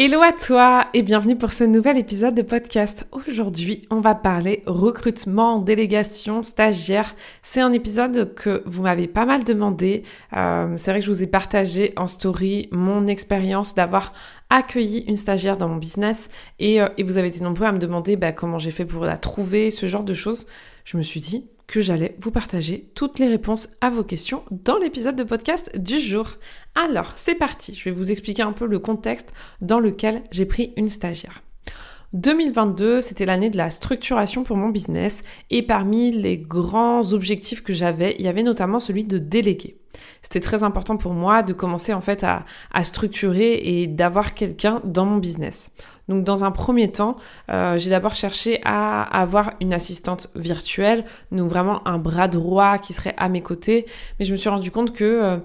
Hello à toi et bienvenue pour ce nouvel épisode de podcast. Aujourd'hui, on va parler recrutement, délégation, stagiaire. C'est un épisode que vous m'avez pas mal demandé. Euh, c'est vrai que je vous ai partagé en story mon expérience d'avoir accueilli une stagiaire dans mon business et, euh, vous avez été nombreux à me demander bah, comment j'ai fait pour la trouver, ce genre de choses. Je me suis dit, que j'allais vous partager toutes les réponses à vos questions dans l'épisode de podcast du jour. Alors, c'est parti, je vais vous expliquer un peu le contexte dans lequel j'ai pris une stagiaire. 2022, c'était l'année de la structuration pour mon business et parmi les grands objectifs que j'avais, il y avait notamment celui de déléguer. C'était très important pour moi de commencer en fait à, à structurer et d'avoir quelqu'un dans mon business. Donc dans un premier temps, euh, j'ai d'abord cherché à avoir une assistante virtuelle, donc vraiment un bras droit qui serait à mes côtés. Mais je me suis rendu compte que, euh,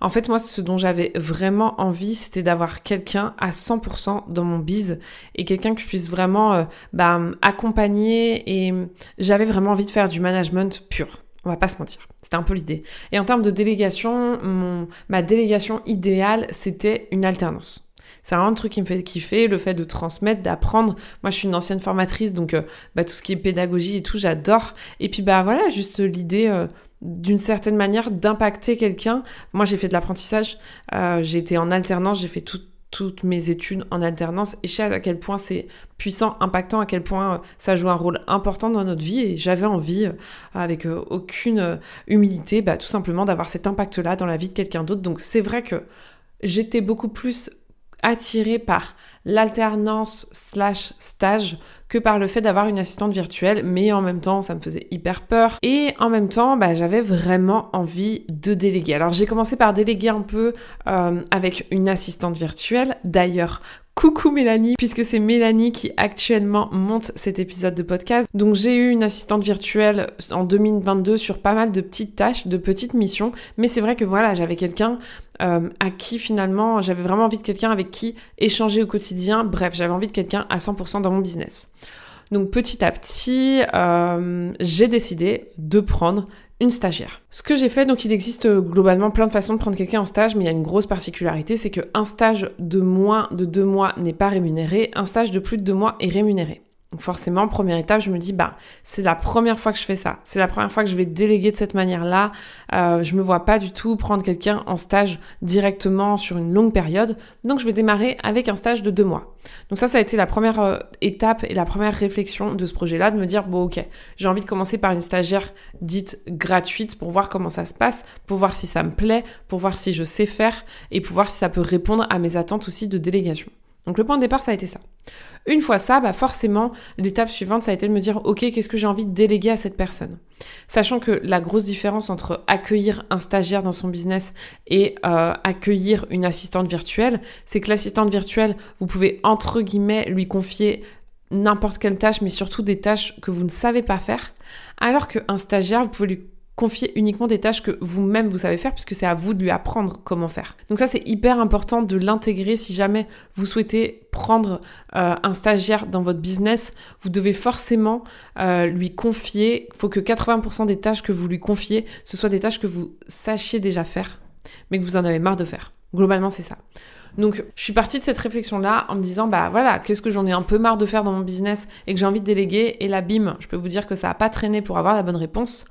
en fait, moi, ce dont j'avais vraiment envie, c'était d'avoir quelqu'un à 100% dans mon biz et quelqu'un que je puisse vraiment euh, bah, accompagner. Et j'avais vraiment envie de faire du management pur. On va pas se mentir. C'était un peu l'idée. Et en termes de délégation, mon, ma délégation idéale, c'était une alternance. C'est vraiment un truc qui me fait kiffer, le fait de transmettre, d'apprendre. Moi, je suis une ancienne formatrice, donc euh, bah, tout ce qui est pédagogie et tout, j'adore. Et puis, bah voilà, juste l'idée euh, d'une certaine manière d'impacter quelqu'un. Moi, j'ai fait de l'apprentissage, euh, j'ai été en alternance, j'ai fait toutes mes études en alternance et je sais à quel point c'est puissant, impactant, à quel point ça joue un rôle important dans notre vie et j'avais envie, avec aucune humilité, bah, tout simplement d'avoir cet impact-là dans la vie de quelqu'un d'autre. Donc c'est vrai que j'étais beaucoup plus attirée par l'alternance slash stage que par le fait d'avoir une assistante virtuelle, mais en même temps, ça me faisait hyper peur. Et en même temps, bah, j'avais vraiment envie de déléguer. Alors j'ai commencé par déléguer un peu euh, avec une assistante virtuelle. D'ailleurs, Coucou Mélanie, puisque c'est Mélanie qui actuellement monte cet épisode de podcast. Donc j'ai eu une assistante virtuelle en 2022 sur pas mal de petites tâches, de petites missions, mais c'est vrai que voilà, j'avais quelqu'un euh, à qui finalement j'avais vraiment envie de quelqu'un avec qui échanger au quotidien. Bref, j'avais envie de quelqu'un à 100% dans mon business. Donc petit à petit, euh, j'ai décidé de prendre une stagiaire. Ce que j'ai fait, donc il existe euh, globalement plein de façons de prendre quelqu'un en stage, mais il y a une grosse particularité, c'est qu'un stage de moins de deux mois n'est pas rémunéré, un stage de plus de deux mois est rémunéré. Donc forcément, première étape, je me dis, bah, c'est la première fois que je fais ça. C'est la première fois que je vais déléguer de cette manière-là. Euh, je me vois pas du tout prendre quelqu'un en stage directement sur une longue période. Donc je vais démarrer avec un stage de deux mois. Donc ça, ça a été la première euh, étape et la première réflexion de ce projet-là, de me dire, bon, ok, j'ai envie de commencer par une stagiaire dite gratuite pour voir comment ça se passe, pour voir si ça me plaît, pour voir si je sais faire et pour voir si ça peut répondre à mes attentes aussi de délégation. Donc le point de départ, ça a été ça. Une fois ça, bah forcément, l'étape suivante, ça a été de me dire, ok, qu'est-ce que j'ai envie de déléguer à cette personne? Sachant que la grosse différence entre accueillir un stagiaire dans son business et euh, accueillir une assistante virtuelle, c'est que l'assistante virtuelle, vous pouvez entre guillemets lui confier n'importe quelle tâche, mais surtout des tâches que vous ne savez pas faire, alors qu'un stagiaire, vous pouvez lui confier uniquement des tâches que vous-même vous savez faire puisque c'est à vous de lui apprendre comment faire. Donc ça c'est hyper important de l'intégrer si jamais vous souhaitez prendre euh, un stagiaire dans votre business, vous devez forcément euh, lui confier, il faut que 80% des tâches que vous lui confiez, ce soient des tâches que vous sachiez déjà faire, mais que vous en avez marre de faire. Globalement c'est ça. Donc, je suis partie de cette réflexion-là en me disant, bah voilà, qu'est-ce que j'en ai un peu marre de faire dans mon business et que j'ai envie de déléguer. Et là, bim, je peux vous dire que ça n'a pas traîné pour avoir la bonne réponse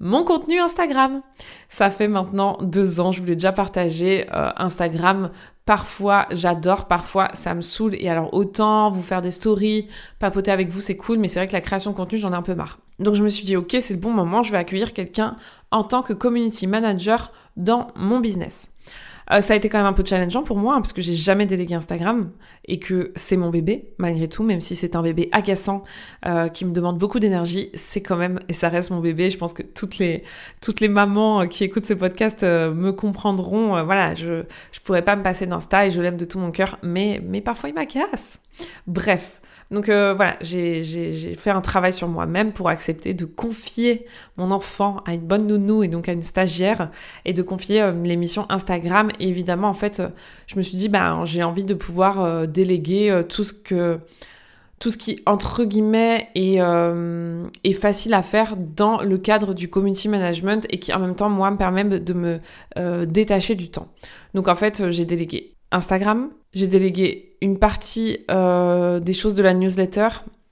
mon contenu Instagram. Ça fait maintenant deux ans, je vous l'ai déjà partagé. Euh, Instagram, parfois j'adore, parfois ça me saoule. Et alors autant vous faire des stories, papoter avec vous, c'est cool, mais c'est vrai que la création de contenu, j'en ai un peu marre. Donc je me suis dit, ok, c'est le bon moment, je vais accueillir quelqu'un en tant que community manager dans mon business. Euh, ça a été quand même un peu challengeant pour moi, hein, parce que j'ai jamais délégué Instagram et que c'est mon bébé, malgré tout, même si c'est un bébé agaçant euh, qui me demande beaucoup d'énergie, c'est quand même, et ça reste mon bébé. Je pense que toutes les, toutes les mamans euh, qui écoutent ce podcast me comprendront. voilà, je, je pourrais pas me passer d'Insta et je l'aime de tout mon cœur, mais, mais parfois il m'agace. Bref. Donc euh, voilà, j'ai fait un travail sur moi-même pour accepter de confier mon enfant à une bonne nounou et donc à une stagiaire et de confier euh, les missions Instagram. Et évidemment, en fait, je me suis dit, ben, j'ai envie de pouvoir déléguer tout ce que tout ce qui, entre guillemets, est, facile à faire dans le cadre du community management et qui, en même temps, moi, me permet de me détacher du temps. Donc, en fait, j'ai délégué Instagram, j'ai délégué une partie euh, des choses de la newsletter.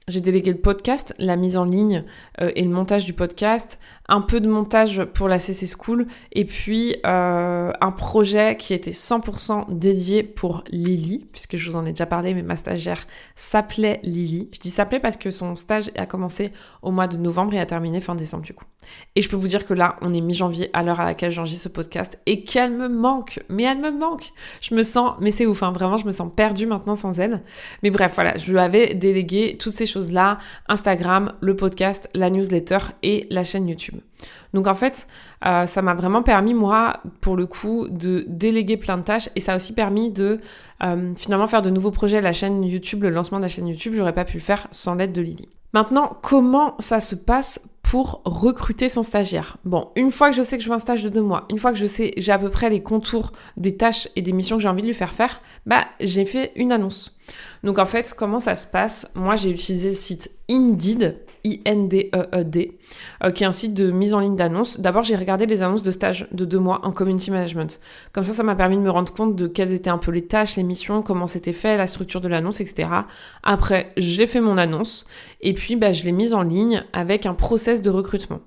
J'ai délégué le podcast, la mise en ligne euh, et le montage du podcast, un peu de montage pour la CC School et puis euh, un projet qui était 100% dédié pour Lily, puisque je vous en ai déjà parlé, mais ma stagiaire s'appelait Lily. Je dis s'appelait parce que son stage a commencé au mois de novembre et a terminé fin décembre du coup. Et je peux vous dire que là, on est mi-janvier à l'heure à laquelle j'enregistre ce podcast et qu'elle me manque, mais elle me manque. Je me sens, mais c'est ouf, hein, vraiment, je me sens perdue maintenant sans elle. Mais bref, voilà, je lui avais délégué toutes ces choses-là, Instagram, le podcast, la newsletter et la chaîne YouTube. Donc en fait, euh, ça m'a vraiment permis, moi, pour le coup, de déléguer plein de tâches et ça a aussi permis de euh, finalement faire de nouveaux projets. La chaîne YouTube, le lancement de la chaîne YouTube, j'aurais pas pu le faire sans l'aide de Lily. Maintenant, comment ça se passe pour recruter son stagiaire. Bon, une fois que je sais que je veux un stage de deux mois, une fois que je sais, j'ai à peu près les contours des tâches et des missions que j'ai envie de lui faire faire, bah, j'ai fait une annonce. Donc en fait, comment ça se passe? Moi, j'ai utilisé le site Indeed, I-N-D-E-E-D, euh, qui est un site de mise en ligne d'annonces. D'abord, j'ai regardé les annonces de stage de deux mois en community management. Comme ça, ça m'a permis de me rendre compte de quelles étaient un peu les tâches, les missions, comment c'était fait, la structure de l'annonce, etc. Après, j'ai fait mon annonce et puis bah, je l'ai mise en ligne avec un process de recrutement.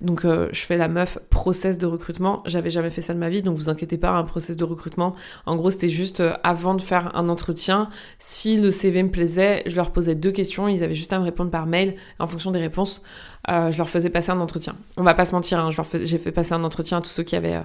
Donc euh, je fais la meuf process de recrutement. J'avais jamais fait ça de ma vie, donc vous inquiétez pas, un process de recrutement. En gros, c'était juste euh, avant de faire un entretien, si le CV me plaisait, je leur posais deux questions, ils avaient juste à me répondre par mail. En fonction des réponses, euh, je leur faisais passer un entretien. On va pas se mentir, hein, j'ai fait passer un entretien à tous ceux qui avaient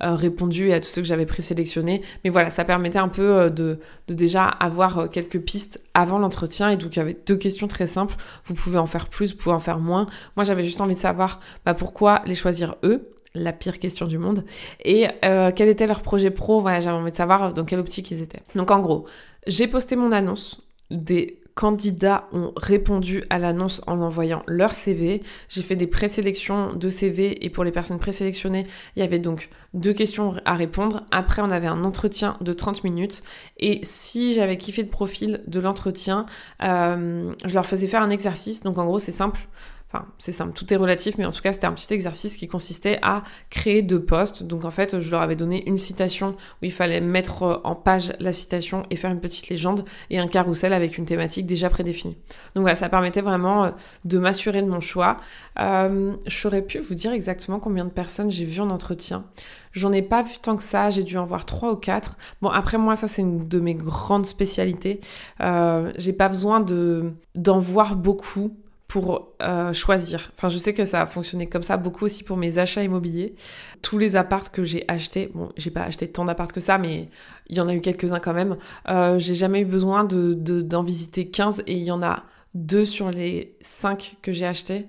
répondu et à tous ceux que j'avais présélectionnés. Mais voilà, ça permettait un peu de, déjà avoir quelques pistes avant l'entretien. Et donc il y avait deux questions très simples. Vous pouvez en faire plus, vous pouvez en faire moins. Moi, j'avais juste envie de savoir bah, pourquoi les choisir eux? La pire question du monde. Et euh, quel était leur projet pro? Voilà, j'avais envie de savoir dans quelle optique ils étaient. Donc en gros, j'ai posté mon annonce. Des candidats ont répondu à l'annonce en envoyant leur CV. J'ai fait des présélections de CV et pour les personnes présélectionnées, il y avait donc deux questions à répondre. Après, on avait un entretien de 30 minutes et si j'avais kiffé le profil de l'entretien, euh, je leur faisais faire un exercice. Donc en gros, c'est simple. Enfin, c'est simple, tout est relatif, mais en tout cas, c'était un petit exercice qui consistait à créer deux postes. Donc, en fait, je leur avais donné une citation où il fallait mettre euh, en page la citation et faire une petite légende et un carrousel avec une thématique déjà prédéfinie. Donc, voilà, ça permettait vraiment euh, de m'assurer de mon choix. Euh, J'aurais pu vous dire exactement combien de personnes j'ai vu en entretien. J'en ai pas vu tant que ça, j'ai dû en voir trois ou quatre. Bon, après moi, ça c'est une de mes grandes spécialités. J'ai pas besoin de d'en voir beaucoup pour euh, choisir. Enfin, je sais que ça a fonctionné comme ça beaucoup aussi pour mes achats immobiliers. Tous les apparts que j'ai achetés, bon, j'ai pas acheté tant d'apparts que ça, mais il y en a eu quelques-uns quand même. Euh, j'ai jamais eu besoin de, d'en visiter 15 et il y en a deux sur les 5 que j'ai achetés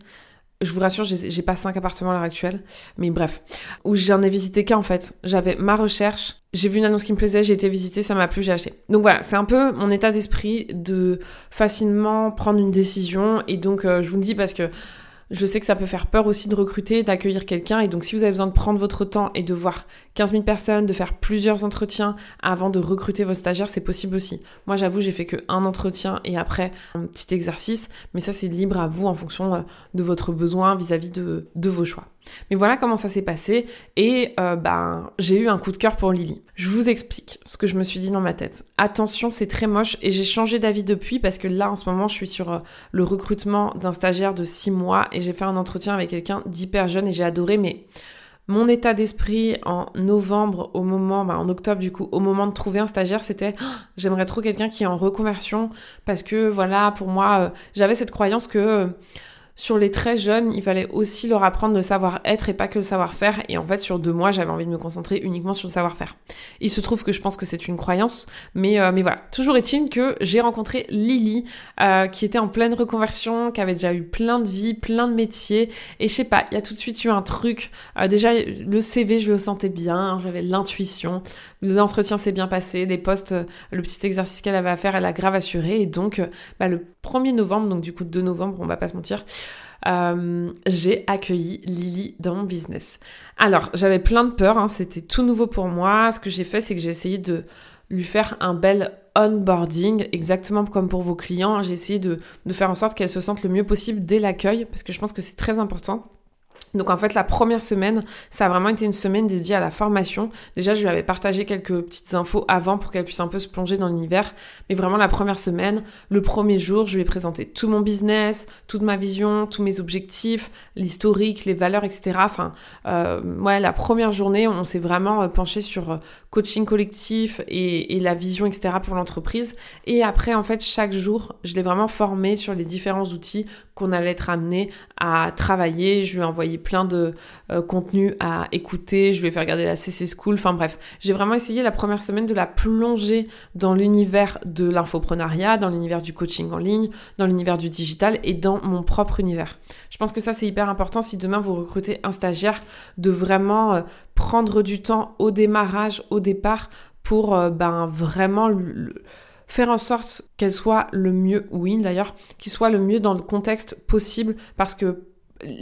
je vous rassure, j'ai pas cinq appartements à l'heure actuelle, mais bref, où j'en ai visité qu'un en fait. J'avais ma recherche, j'ai vu une annonce qui me plaisait, j'ai été visiter, ça m'a plu, j'ai acheté. Donc voilà, c'est un peu mon état d'esprit de facilement prendre une décision, et donc euh, je vous le dis parce que je sais que ça peut faire peur aussi de recruter, d'accueillir quelqu'un. Et donc, si vous avez besoin de prendre votre temps et de voir 15 000 personnes, de faire plusieurs entretiens avant de recruter vos stagiaires, c'est possible aussi. Moi, j'avoue, j'ai fait que un entretien et après un petit exercice. Mais ça, c'est libre à vous en fonction euh, de votre besoin vis-à-vis de, de vos choix. Mais voilà comment ça s'est passé et euh, ben j'ai eu un coup de cœur pour Lily. Je vous explique ce que je me suis dit dans ma tête. Attention, c'est très moche et j'ai changé d'avis depuis parce que là en ce moment je suis sur euh, le recrutement d'un stagiaire de 6 mois et j'ai fait un entretien avec quelqu'un d'hyper jeune et j'ai adoré mais mon état d'esprit en novembre au moment, ben, en octobre du coup, au moment de trouver un stagiaire, c'était oh, j'aimerais trop quelqu'un qui est en reconversion parce que voilà, pour moi, euh, j'avais cette croyance que sur les très jeunes, il fallait aussi leur apprendre le savoir-être et pas que le savoir-faire. Et en fait, sur deux mois, j'avais envie de me concentrer uniquement sur le savoir-faire. Il se trouve que je pense que c'est une croyance, mais, euh, mais voilà. Toujours est-il que j'ai rencontré Lily, euh, qui était en pleine reconversion, qui avait déjà eu plein de vies, plein de métiers. Et je sais pas, il y a tout de suite eu un truc. Euh, déjà, le CV, je le sentais bien, j'avais l'intuition. L'entretien s'est bien passé, les postes, le petit exercice qu'elle avait à faire, elle a grave assuré. Et donc, bah, le 1er novembre, donc du coup 2 novembre, on va pas se mentir, euh, j'ai accueilli Lily dans mon business. Alors, j'avais plein de peur, hein, c'était tout nouveau pour moi. Ce que j'ai fait, c'est que j'ai essayé de lui faire un bel onboarding, exactement comme pour vos clients. J'ai essayé de, de faire en sorte qu'elle se sente le mieux possible dès l'accueil, parce que je pense que c'est très important. Donc en fait, la première semaine, ça a vraiment été une semaine dédiée à la formation. Déjà, je lui avais partagé quelques petites infos avant pour qu'elle puisse un peu se plonger dans l'univers. Mais vraiment, la première semaine, le premier jour, je lui ai présenté tout mon business, toute ma vision, tous mes objectifs, l'historique, les valeurs, etc. Enfin, euh, ouais, la première journée, on s'est vraiment euh, penché sur euh, coaching collectif et, la vision, etc. pour l'entreprise. Et après, en fait, chaque jour, je l'ai vraiment formé sur les différents outils qu'on allait être amené à travailler. Je lui ai envoyé plein de euh, contenus à écouter. Je lui ai fait regarder la CC School. Enfin bref, j'ai vraiment essayé la première semaine de la plonger dans l'univers de l'infoprenariat, dans l'univers du coaching en ligne, dans l'univers du digital et dans mon propre univers. Je pense que ça c'est hyper important si demain vous recrutez un stagiaire de vraiment euh, prendre du temps au démarrage, au départ pour euh, ben vraiment faire en sorte qu'elle soit le mieux, oui d'ailleurs, qu'il soit le mieux dans le contexte possible parce que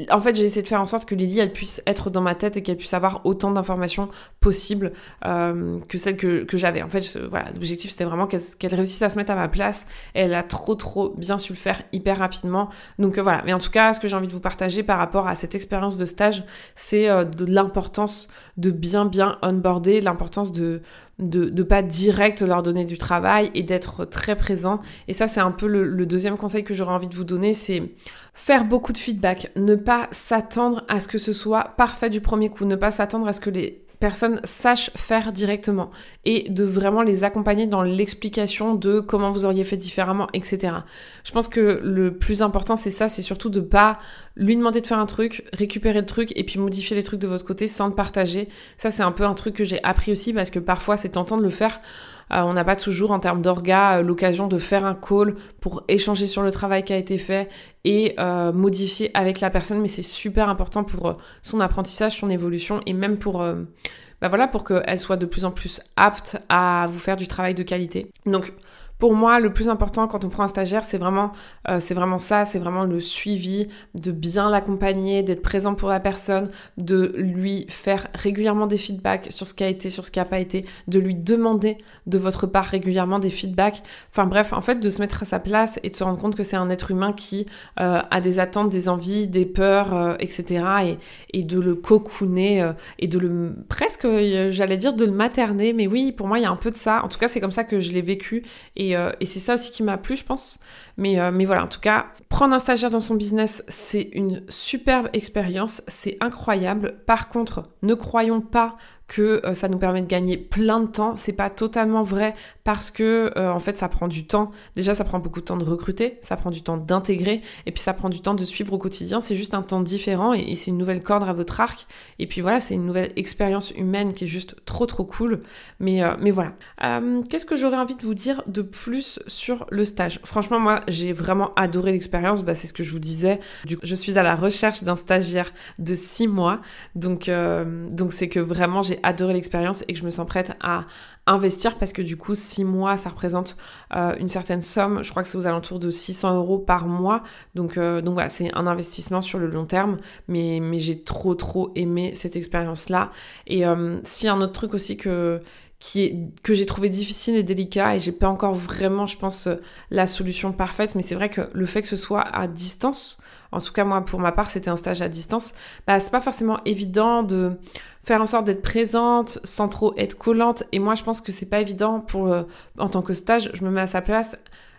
en fait, j'ai essayé de faire en sorte que Lily, elle puisse être dans ma tête et qu'elle puisse avoir autant d'informations possibles euh, que celles que, que j'avais. En fait, voilà, l'objectif, c'était vraiment qu'elle réussisse à se mettre à ma place. Elle a trop, trop bien su le faire hyper rapidement. Donc euh, voilà. Mais en tout cas, ce que j'ai envie de vous partager par rapport à cette expérience de stage, c'est euh, de l'importance de bien, bien onboarder, l'importance de de ne pas direct leur donner du travail et d'être très présent. Et ça, c'est un peu le, deuxième conseil que j'aurais envie de vous donner, c'est faire beaucoup de feedback, ne pas s'attendre à ce que ce soit parfait du premier coup, ne pas s'attendre à ce que les personnes sachent faire directement et de vraiment les accompagner dans l'explication de comment vous auriez fait différemment, etc. Je pense que le plus important c'est ça, c'est surtout de pas lui demander de faire un truc, récupérer le truc et puis modifier les trucs de votre côté sans le partager. Ça c'est un peu un truc que j'ai appris aussi parce que parfois c'est tentant de le faire. Euh, on n'a pas toujours en termes d'orga euh, l'occasion de faire un call pour échanger sur le travail qui a été fait et euh, modifier avec la personne, mais c'est super important pour son apprentissage, son évolution et même pour bah voilà, pour qu'elle soit de plus en plus apte à vous faire du travail de qualité. Donc pour moi, le plus important quand on prend un stagiaire, c'est vraiment, euh, c'est vraiment ça, c'est vraiment le suivi, de bien l'accompagner, d'être présent pour la personne, de lui faire régulièrement des feedbacks sur ce qui a été, sur ce qui n'a pas été, de lui demander de votre part régulièrement des feedbacks. Enfin bref, en fait, de se mettre à sa place et de se rendre compte que c'est un être humain qui euh, a des attentes, des envies, des peurs, euh, etc. Et, et, de le cocooner et de le presque, j'allais dire, de le materner. Mais oui, pour moi, il y a un peu de ça. En tout cas, c'est comme ça que je l'ai vécu euh, et, c'est ça aussi qui m'a plu, je pense. Mais, euh, mais voilà, en tout cas, prendre un stagiaire dans son business, c'est une superbe expérience, c'est incroyable. Par contre, ne croyons pas que euh, ça nous permet de gagner plein de temps. C'est pas totalement vrai parce que euh, en fait ça prend du temps. Déjà ça prend beaucoup de temps de recruter, ça prend du temps d'intégrer et puis ça prend du temps de suivre au quotidien. C'est juste un temps différent et, c'est une nouvelle corde à votre arc. Et puis voilà, c'est une nouvelle expérience humaine qui est juste trop trop cool. Mais euh, mais voilà. Qu'est-ce que j'aurais envie de vous dire de plus sur le stage? Franchement moi j'ai vraiment adoré l'expérience. Bah, c'est ce que je vous disais. Du coup, je suis à la recherche d'un stagiaire de six mois. Donc donc c'est que vraiment j'ai adoré l'expérience et que je me sens prête à investir parce que du coup, 6 mois, ça représente euh, une certaine somme. Je crois que c'est aux alentours de 600 euros par mois. Donc, euh, donc voilà, c'est un investissement sur le long terme. Mais, mais j'ai trop, trop aimé cette expérience-là. Et euh, si un autre truc aussi que qui est, que j'ai trouvé difficile et délicat et j'ai pas encore vraiment, je pense, la solution parfaite. Mais c'est vrai que le fait que ce soit à distance, en tout cas moi pour ma part c'était un stage à distance, bah c'est pas forcément évident de faire en sorte d'être présente sans trop être collante et moi je pense que c'est pas évident pour euh, en tant que stage, je me mets à sa place,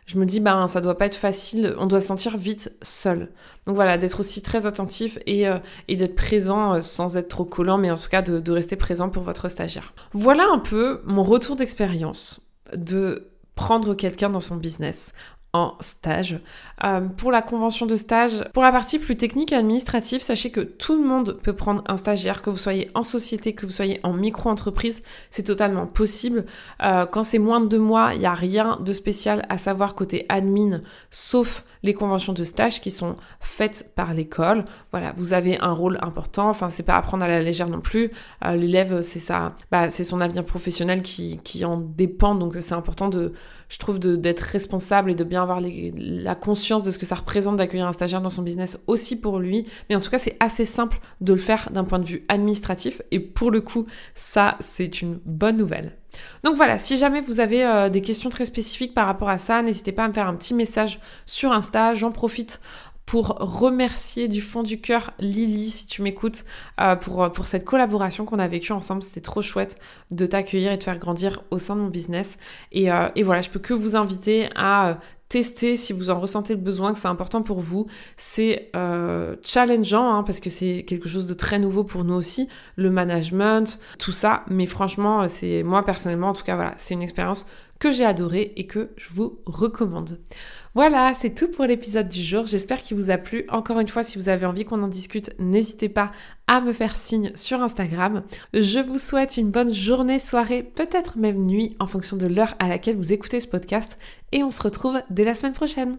je me dis ben ça doit pas être facile, on doit se sentir vite seul. Donc voilà, d'être aussi très attentif et, euh, et d'être présent euh, sans être trop collant mais en tout cas de, de rester présent pour votre stagiaire. Voilà un peu mon retour d'expérience de prendre quelqu'un dans son business en stage. Euh, pour la convention de stage, pour la partie plus technique et administrative, sachez que tout le monde peut prendre un stagiaire, que vous soyez en société, que vous soyez en micro-entreprise, c'est totalement possible. Euh, quand c'est moins de deux mois, il n'y a rien de spécial à savoir côté admin, sauf les conventions de stage qui sont faites par l'école. Voilà, vous avez un rôle important. Enfin, c'est pas à prendre à la légère non plus. Euh, l'élève, c'est ça, bah, c'est son avenir professionnel qui, qui en dépend. Donc, c'est important de, je trouve, d'être responsable et de bien avoir la conscience de ce que ça représente d'accueillir un stagiaire dans son business aussi pour lui. Mais en tout cas, c'est assez simple de le faire d'un point de vue administratif. Et pour le coup, ça, c'est une bonne nouvelle. Donc voilà, si jamais vous avez euh, des questions très spécifiques par rapport à ça, n'hésitez pas à me faire un petit message sur Insta. J'en profite pour remercier du fond du cœur Lily, si tu m'écoutes, euh, pour, pour cette collaboration qu'on a vécue ensemble. C'était trop chouette de t'accueillir et de faire grandir au sein de mon business. Et, euh, voilà, je peux que vous inviter à tester si vous en ressentez le besoin, que c'est important pour vous. C'est euh, challengeant hein, parce que c'est quelque chose de très nouveau pour nous aussi, le management, tout ça. Mais franchement, euh, c'est moi personnellement, en tout cas, voilà, c'est une expérience que j'ai adorée et que je vous recommande. Voilà, c'est tout pour l'épisode du jour. J'espère qu'il vous a plu. Encore une fois, si vous avez envie qu'on en discute, n'hésitez pas à me faire signe sur Instagram. Je vous souhaite une bonne journée, soirée, peut-être même nuit en fonction de l'heure à laquelle vous écoutez ce podcast et on se retrouve dès la semaine prochaine.